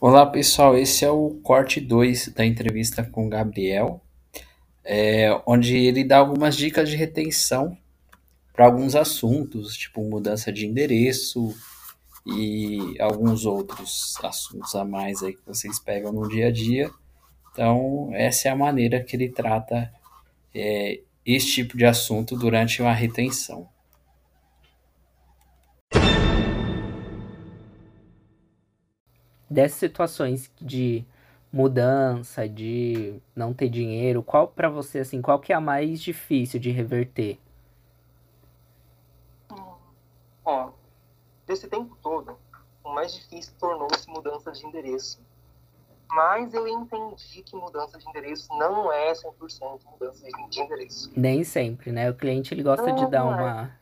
Olá pessoal, esse é o corte 2 da entrevista com o Gabriel, é, onde ele dá algumas dicas de retenção para alguns assuntos, tipo mudança de endereço e alguns outros assuntos a mais aí que vocês pegam no dia a dia. Então, essa é a maneira que ele trata é, esse tipo de assunto durante uma retenção. Dessas situações de mudança, de não ter dinheiro, qual para você assim, qual que é a mais difícil de reverter? Ó, desse tempo todo, o mais difícil tornou-se mudança de endereço. Mas eu entendi que mudança de endereço não é 100% mudança de endereço. Nem sempre, né? O cliente ele gosta Não, de dar é. uma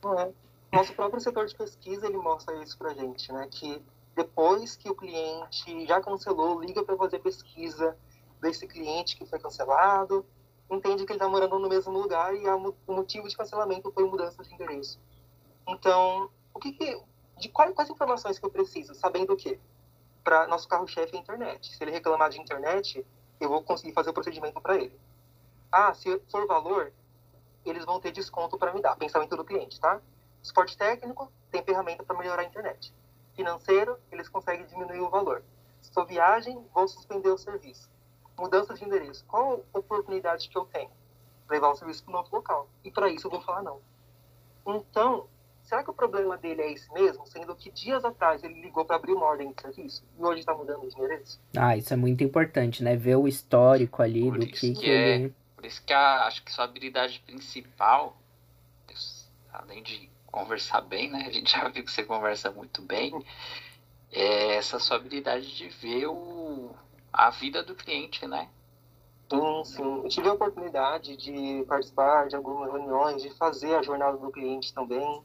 Não é? Nosso próprio setor de pesquisa ele mostra isso pra gente, né? Que depois que o cliente já cancelou, liga para fazer pesquisa desse cliente que foi cancelado, entende que ele está morando no mesmo lugar e o motivo de cancelamento foi mudança de endereço. Então, o que, que de quais, quais informações que eu preciso, sabendo o quê? Para nosso carro-chefe é a internet. Se ele reclamar de internet, eu vou conseguir fazer o procedimento para ele. Ah, se for valor, eles vão ter desconto para me dar. Pensamento do cliente, tá? Suporte técnico, tem ferramenta para melhorar a internet. Financeiro, eles conseguem diminuir o valor. Se for viagem, vou suspender o serviço. Mudança de endereço. Qual a oportunidade que eu tenho? Levar o serviço para um outro local. E para isso eu vou falar não. Então, será que o problema dele é esse mesmo? Sendo que dias atrás ele ligou para abrir uma ordem de serviço e hoje está mudando de endereço? Ah, isso é muito importante, né? Ver o histórico ali Por do que que é. ele. Por isso que a- acho que sua habilidade principal, além de conversar bem, né? A gente já viu que você conversa muito bem, é essa sua habilidade de ver o, a vida do cliente, né? Sim, sim. Eu tive a oportunidade de participar de algumas reuniões, de fazer a jornada do cliente também.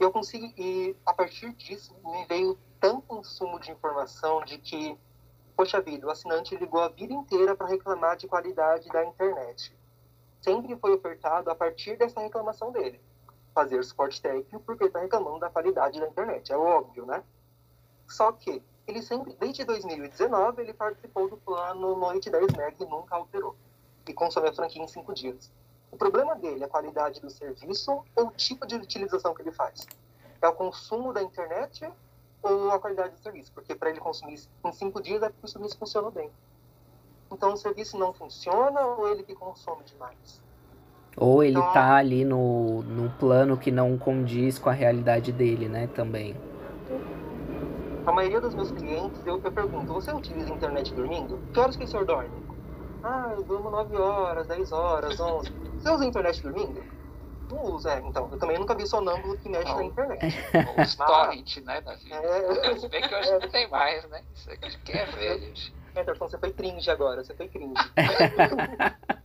E eu consegui, e a partir disso me veio tanto consumo de informação de que, poxa vida, o assinante ligou a vida inteira para reclamar de qualidade da internet. Sempre foi ofertado a partir dessa reclamação dele. Fazer suporte técnico porque está reclamando da qualidade da internet, é óbvio, né? Só que ele sempre, desde 2019, ele participou do plano Noite 10 MB e nunca alterou. E consome a franquia em 5 dias. O problema dele é a qualidade do serviço ou o tipo de utilização que ele faz? É o consumo da internet ou a qualidade do serviço? Porque para ele consumir em 5 dias é porque o serviço funcionou bem. Então o serviço não funciona ou ele que consome demais? Ou ele Então- tá ali no, num plano que não condiz com a realidade dele, né? Também. A maioria dos meus clientes, eu, eu pergunto, você utiliza a internet dormindo? Que horas que o senhor dorme? Ah, eu durmo 9 horas, 10 horas, 11. Você usa a internet dormindo? Não uso, é. Então, eu também nunca vi sonâmbulo que mexe Não. na internet. Os torrent, né, Davi? É. Se bem que hoje não tem mais, né? Isso aqui é velho. gente. Anderson, você foi cringe agora, você foi cringe.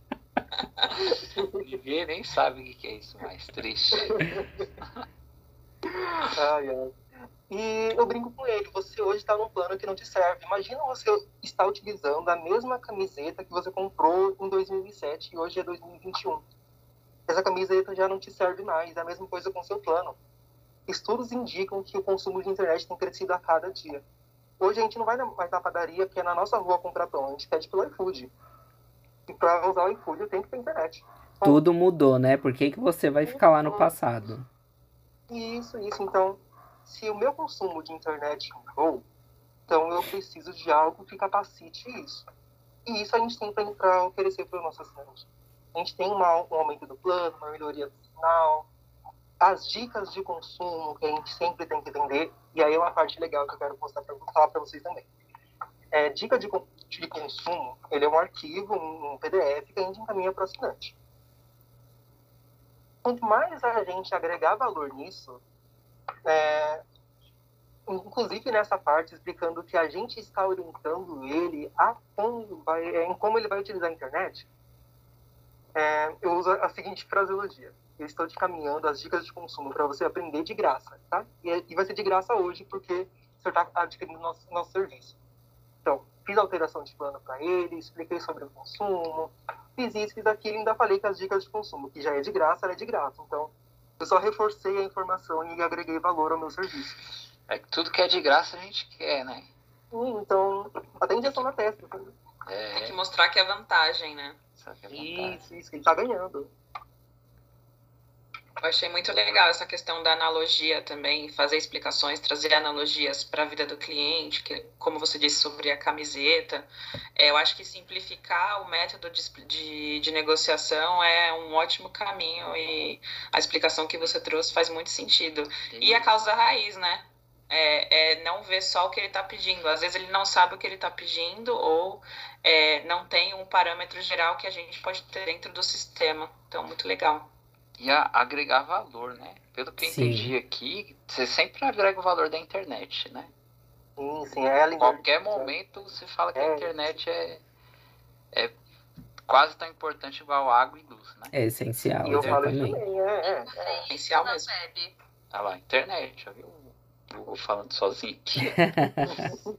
Ninguém nem sabe o que que é isso mais triste. Ai, ai. E eu brinco com ele, você hoje está num plano que não te serve. Imagina você estar utilizando a mesma camiseta que você comprou em 2007 e hoje é 2021. Essa camiseta já não te serve mais, é a mesma coisa com seu plano. Estudos indicam que o consumo de internet tem crescido a cada dia. Hoje a gente não vai mais na padaria, porque é na nossa rua comprar pão, a gente pede pelo iFood. E para usar o iFood eu tenho que ter internet. Tudo mudou, né? Por que, que você vai ficar lá no passado? Isso, isso. Então, se o meu consumo de internet mudou, então eu preciso de algo que capacite isso. E isso a gente tem para oferecer para o nosso assinante. A gente tem uma, um aumento do plano, uma melhoria do sinal, as dicas de consumo que a gente sempre tem que vender. E aí é uma parte legal que eu quero mostrar para falar para vocês também. É, dica de, de consumo, ele é um arquivo, um, PDF que a gente encaminha para o assinante. Quanto mais a gente agregar valor nisso, é, inclusive nessa parte explicando que a gente está orientando ele a como vai, é, em como ele vai utilizar a internet, é, eu uso a seguinte fraseologia. Eu estou te caminhando as dicas de consumo para você aprender de graça, tá? E, e vai ser de graça hoje porque você está adquirindo nosso, nosso serviço. Então, fiz alteração de plano para ele, expliquei sobre o consumo, fiz isso, fiz aquilo e ainda falei que as dicas de consumo, que já é de graça, ela é de graça. Então, eu só reforcei a informação e agreguei valor ao meu serviço. É que tudo que é de graça a gente quer, né? Sim, então, até injeção na testa. É, Tem que mostrar que é vantagem, né? que é vantagem. Isso, isso, que ele tá ganhando. Eu achei muito legal essa questão da analogia também, fazer explicações, trazer analogias para a vida do cliente, que, como você disse sobre a camiseta. É, eu acho que simplificar o método de, de, de, negociação é um ótimo caminho e a explicação que você trouxe faz muito sentido. E a causa raiz, né? É, é não ver só o que ele está pedindo. Às vezes ele não sabe o que ele está pedindo ou é, não tem um parâmetro geral que a gente pode ter dentro do sistema. Então, muito legal e a, agregar valor, né? Pelo que eu Sim. entendi aqui, você sempre agrega o valor da internet, né? Sim, sim, é a Em qualquer momento você fala que a É. internet é, é quase tão importante igual água e luz, né? É essencial, E eu falo também, é, é. É essencial mesmo. web. Olha lá, internet, já viu? Eu vou falando sozinho aqui.